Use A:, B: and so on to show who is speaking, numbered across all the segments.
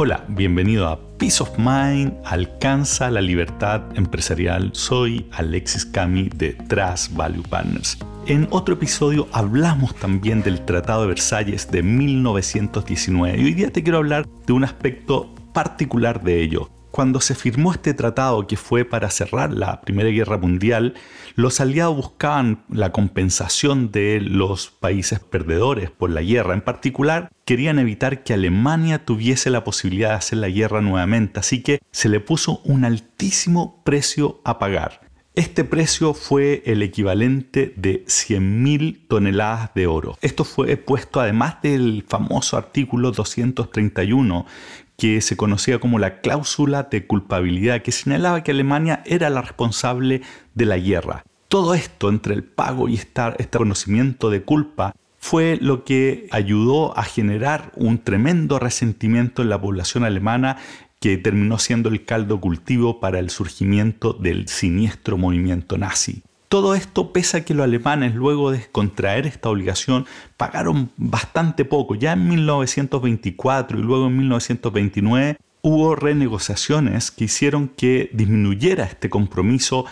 A: Hola, bienvenido a Peace of Mind, alcanza la libertad empresarial. Soy Alexis Cami de Trust Value Partners. En otro episodio hablamos también del Tratado de Versalles de 1919 y hoy día te quiero hablar de un aspecto particular de ello, cuando se firmó este tratado que fue para cerrar la Primera Guerra Mundial, los aliados buscaban la compensación de los países perdedores por la guerra. En particular, querían evitar que Alemania tuviese la posibilidad de hacer la guerra nuevamente, así que se le puso un altísimo precio a pagar. Este precio fue el equivalente de 100.000 toneladas de oro. Esto fue puesto además del famoso artículo 231 que se conocía como la cláusula de culpabilidad, que señalaba que Alemania era la responsable de la guerra. Todo esto entre el pago y este conocimiento de culpa fue lo que ayudó a generar un tremendo resentimiento en la población alemana que terminó siendo el caldo cultivo para el surgimiento del siniestro movimiento nazi. Todo esto pese a que los alemanes luego de contraer esta obligación pagaron bastante poco. Ya en 1924 y luego en 1929 hubo renegociaciones que hicieron que disminuyera este compromiso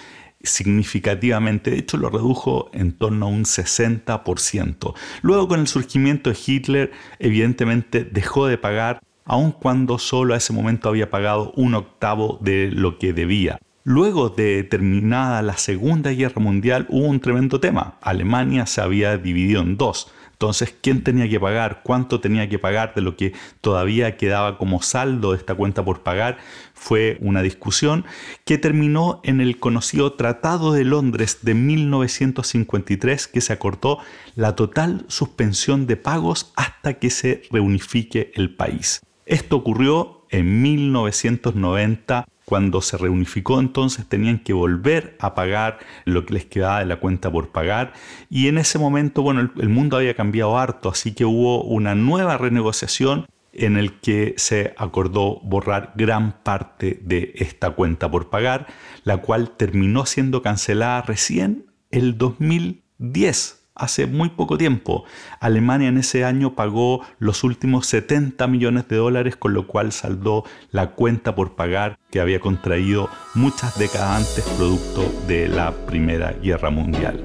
A: significativamente, de hecho lo redujo en torno a un 60%. Luego con el surgimiento de Hitler, evidentemente dejó de pagar, aun cuando solo a ese momento había pagado un octavo de lo que debía. Luego de terminada la Segunda Guerra Mundial hubo un tremendo tema. Alemania se había dividido en dos. Entonces, ¿quién tenía que pagar? ¿Cuánto tenía que pagar de lo que todavía quedaba como saldo de esta cuenta por pagar? Fue una discusión que terminó en el conocido Tratado de Londres de 1953 que se acortó la total suspensión de pagos hasta que se reunifique el país. Esto ocurrió en 1990 cuando se reunificó entonces tenían que volver a pagar lo que les quedaba de la cuenta por pagar. Y en ese momento, bueno, el, mundo había cambiado harto, así que hubo una nueva renegociación en el que se acordó borrar gran parte de esta cuenta por pagar, la cual terminó siendo cancelada recién el 2010 hace muy poco tiempo. Alemania en ese año pagó los últimos 70 millones de dólares, con lo cual saldó la cuenta por pagar que había contraído muchas décadas antes producto de la Primera Guerra Mundial.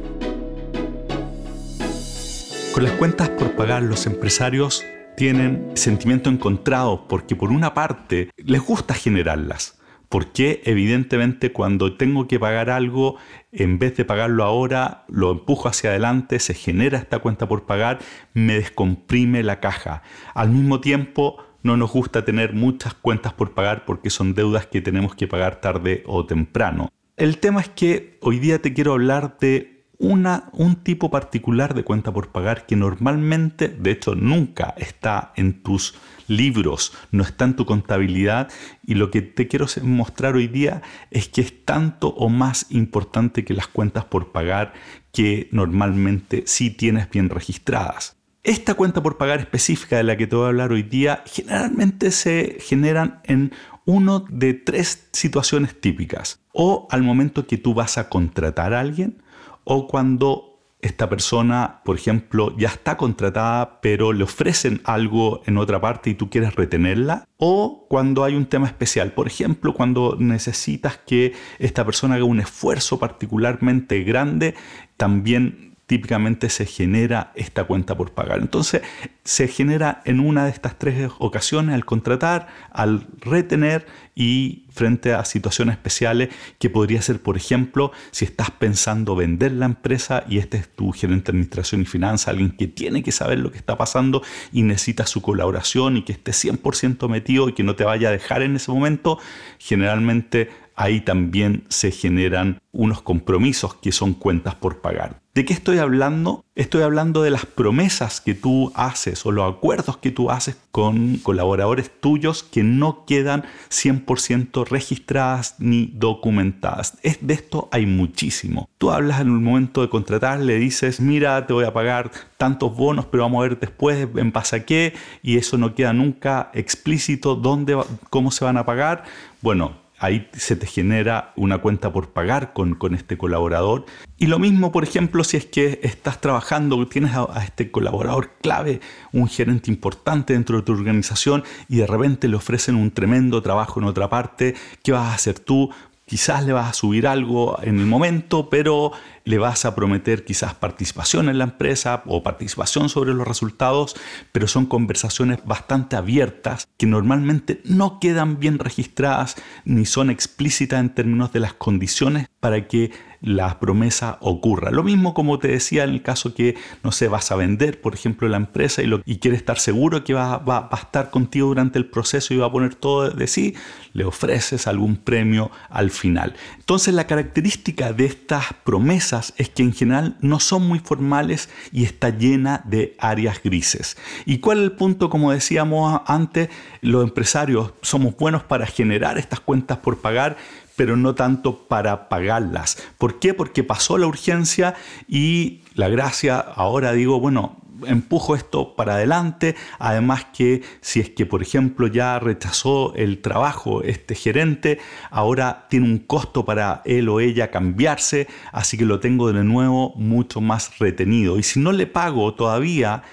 A: Con las cuentas por pagar los empresarios tienen sentimiento encontrado porque por una parte les gusta generarlas porque evidentemente cuando tengo que pagar algo, en vez de pagarlo ahora, lo empujo hacia adelante, se genera esta cuenta por pagar, me descomprime la caja. Al mismo tiempo, no nos gusta tener muchas cuentas por pagar porque son deudas que tenemos que pagar tarde o temprano. El tema es que hoy día te quiero hablar de una, un tipo particular de cuenta por pagar que normalmente, de hecho nunca está en tus libros, no está en tu contabilidad y lo que te quiero mostrar hoy día es que es tanto o más importante que las cuentas por pagar que normalmente sí tienes bien registradas. Esta cuenta por pagar específica de la que te voy a hablar hoy día generalmente se generan en uno de tres situaciones típicas. O al momento que tú vas a contratar a alguien, o cuando esta persona, por ejemplo, ya está contratada, pero le ofrecen algo en otra parte y tú quieres retenerla, o cuando hay un tema especial, por ejemplo, cuando necesitas que esta persona haga un esfuerzo particularmente grande, también típicamente se genera esta cuenta por pagar. Entonces, se genera en una de estas tres ocasiones al contratar, al retener y frente a situaciones especiales que podría ser, por ejemplo, si estás pensando vender la empresa y este es tu gerente de administración y finanzas, alguien que tiene que saber lo que está pasando y necesita su colaboración y que esté 100% metido y que no te vaya a dejar en ese momento, generalmente ahí también se generan unos compromisos que son cuentas por pagar. ¿De qué estoy hablando? Estoy hablando de las promesas que tú haces o los acuerdos que tú haces con colaboradores tuyos que no quedan 100% registradas ni documentadas. Es, de esto hay muchísimo. Tú hablas en el momento de contratar, le dices, mira, te voy a pagar tantos bonos, pero vamos a ver después en base a qué, y eso no queda nunca explícito dónde, cómo se van a pagar. Bueno, ahí se te genera una cuenta por pagar con, con, este colaborador. Y lo mismo, por ejemplo, si es que estás trabajando, tienes a, a, este colaborador clave, un gerente importante dentro de tu organización y de repente le ofrecen un tremendo trabajo en otra parte, ¿qué vas a hacer tú? Quizás le vas a subir algo en el momento, pero le vas a prometer quizás participación en la empresa o participación sobre los resultados, pero son conversaciones bastante abiertas que normalmente no quedan bien registradas ni son explícitas en términos de las condiciones para que la promesa ocurra. Lo mismo como te decía en el caso que, no sé, vas a vender, por ejemplo, la empresa y, lo, y quieres estar seguro que va, va, va, a estar contigo durante el proceso y va a poner todo de sí, le ofreces algún premio al final. Entonces la característica de estas promesas es que en general no son muy formales y está llena de áreas grises. ¿Y cuál es el punto? Como decíamos antes, los empresarios somos buenos para generar estas cuentas por pagar, pero no tanto para pagarlas. ¿Por qué? Porque pasó la urgencia y la gracia, ahora digo, bueno, empujo esto para adelante. Además que si es que, por ejemplo, ya rechazó el trabajo este gerente, ahora tiene un costo para él o ella cambiarse, así que lo tengo de nuevo mucho más retenido. Y si no le pago todavía,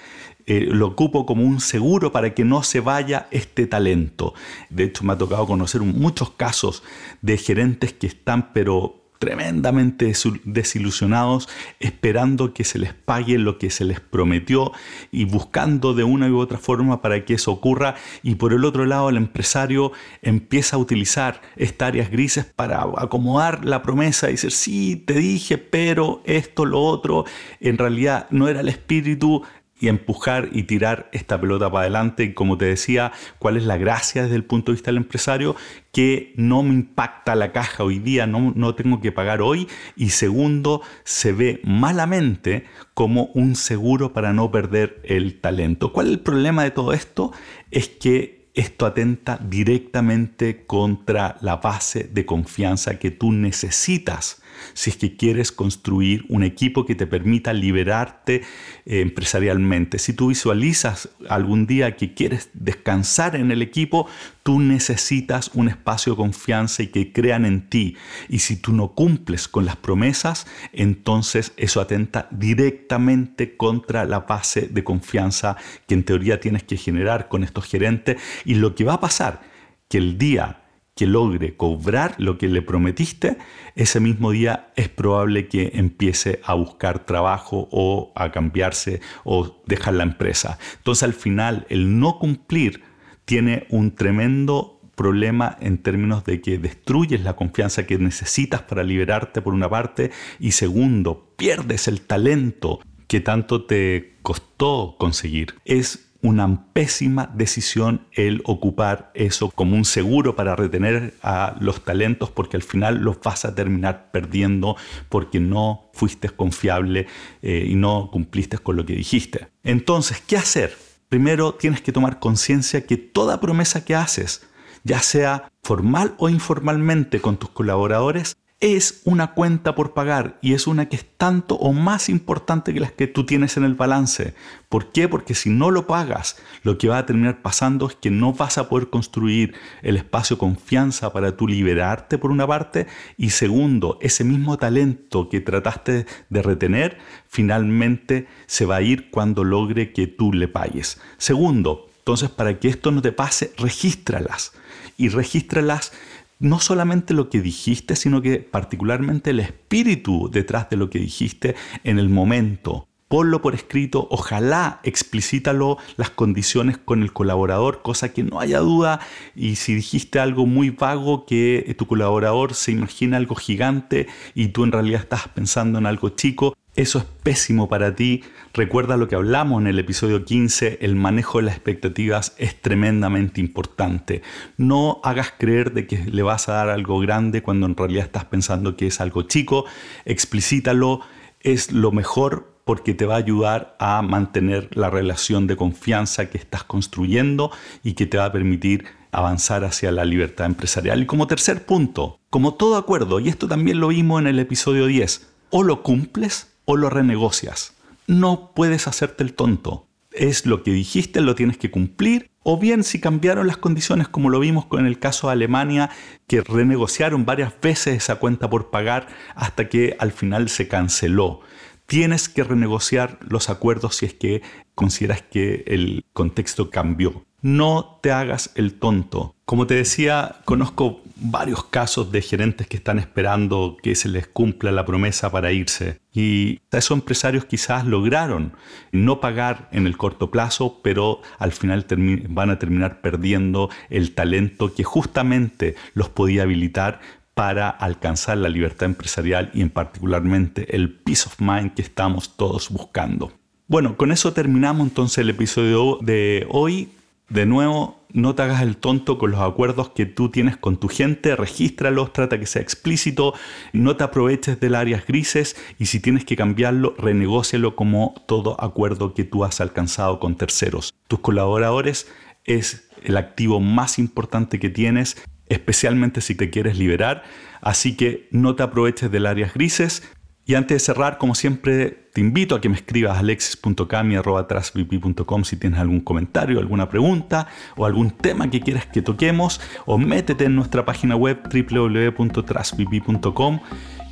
A: eh, lo ocupo como un seguro para que no se vaya este talento. De hecho, me ha tocado conocer muchos casos de gerentes que están pero tremendamente desilusionados, esperando que se les pague lo que se les prometió y buscando de una u otra forma para que eso ocurra. Y por el otro lado, el empresario empieza a utilizar estas áreas grises para acomodar la promesa y decir, sí, te dije, pero esto, lo otro, en realidad no era el espíritu, y empujar y tirar esta pelota para adelante. Y como te decía, cuál es la gracia desde el punto de vista del empresario, que no me impacta la caja hoy día, no, no tengo que pagar hoy. Y segundo, se ve malamente como un seguro para no perder el talento. ¿Cuál es el problema de todo esto? Es que esto atenta directamente contra la base de confianza que tú necesitas si es que quieres construir un equipo que te permita liberarte eh, empresarialmente. Si tú visualizas algún día que quieres descansar en el equipo, tú necesitas un espacio de confianza y que crean en ti. Y si tú no cumples con las promesas, entonces eso atenta directamente contra la base de confianza que en teoría tienes que generar con estos gerentes. Y lo que va a pasar, que el día que logre cobrar lo que le prometiste, ese mismo día es probable que empiece a buscar trabajo o a cambiarse o dejar la empresa. Entonces al final el no cumplir tiene un tremendo problema en términos de que destruyes la confianza que necesitas para liberarte por una parte y segundo, pierdes el talento que tanto te costó conseguir. Es una pésima decisión el ocupar eso como un seguro para retener a los talentos porque al final los vas a terminar perdiendo porque no fuiste confiable eh, y no cumpliste con lo que dijiste. Entonces, ¿qué hacer? Primero tienes que tomar conciencia que toda promesa que haces, ya sea formal o informalmente con tus colaboradores, es una cuenta por pagar y es una que es tanto o más importante que las que tú tienes en el balance. ¿Por qué? Porque si no lo pagas, lo que va a terminar pasando es que no vas a poder construir el espacio confianza para tú liberarte por una parte y segundo, ese mismo talento que trataste de retener finalmente se va a ir cuando logre que tú le pagues. Segundo, entonces para que esto no te pase, regístralas y regístralas no solamente lo que dijiste, sino que particularmente el espíritu detrás de lo que dijiste en el momento. Ponlo por escrito, ojalá explícitalo las condiciones con el colaborador, cosa que no haya duda. Y si dijiste algo muy vago, que tu colaborador se imagina algo gigante y tú en realidad estás pensando en algo chico, eso es pésimo para ti. Recuerda lo que hablamos en el episodio 15, el manejo de las expectativas es tremendamente importante. No hagas creer de que le vas a dar algo grande cuando en realidad estás pensando que es algo chico. Explícitalo, es lo mejor porque te va a ayudar a mantener la relación de confianza que estás construyendo y que te va a permitir avanzar hacia la libertad empresarial. Y como tercer punto, como todo acuerdo, y esto también lo vimos en el episodio 10, o lo cumples o lo renegocias. No puedes hacerte el tonto. es lo que dijiste, lo tienes que cumplir. O bien si cambiaron las condiciones, como lo vimos con el caso de Alemania, que renegociaron varias veces esa cuenta por pagar hasta que al final se canceló. Tienes que renegociar los acuerdos si es que consideras que el contexto cambió. No te hagas el tonto. Como te decía, conozco varios casos de gerentes que están esperando que se les cumpla la promesa para irse. Y esos empresarios quizás lograron no pagar en el corto plazo, pero al final van a terminar perdiendo el talento que justamente los podía habilitar para alcanzar la libertad empresarial y en particularmente el peace of mind que estamos todos buscando. Bueno, con eso terminamos entonces el episodio de hoy. De nuevo, no te hagas el tonto con los acuerdos que tú tienes con tu gente, regístralos, trata que sea explícito, no te aproveches de las áreas grises y si tienes que cambiarlo, renegócialo como todo acuerdo que tú has alcanzado con terceros. Tus colaboradores es el activo más importante que tienes, especialmente si te quieres liberar, así que no te aproveches de las áreas grises, y antes de cerrar, como siempre, te invito a que me escribas alexis.cami.com si tienes algún comentario, alguna pregunta o algún tema que quieras que toquemos o métete en nuestra página web www.trasvp.com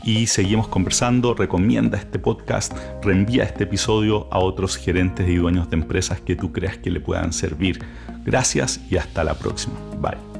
A: y seguimos conversando. Recomienda este podcast, reenvía este episodio a otros gerentes y dueños de empresas que tú creas que le puedan servir. Gracias y hasta la próxima. Bye.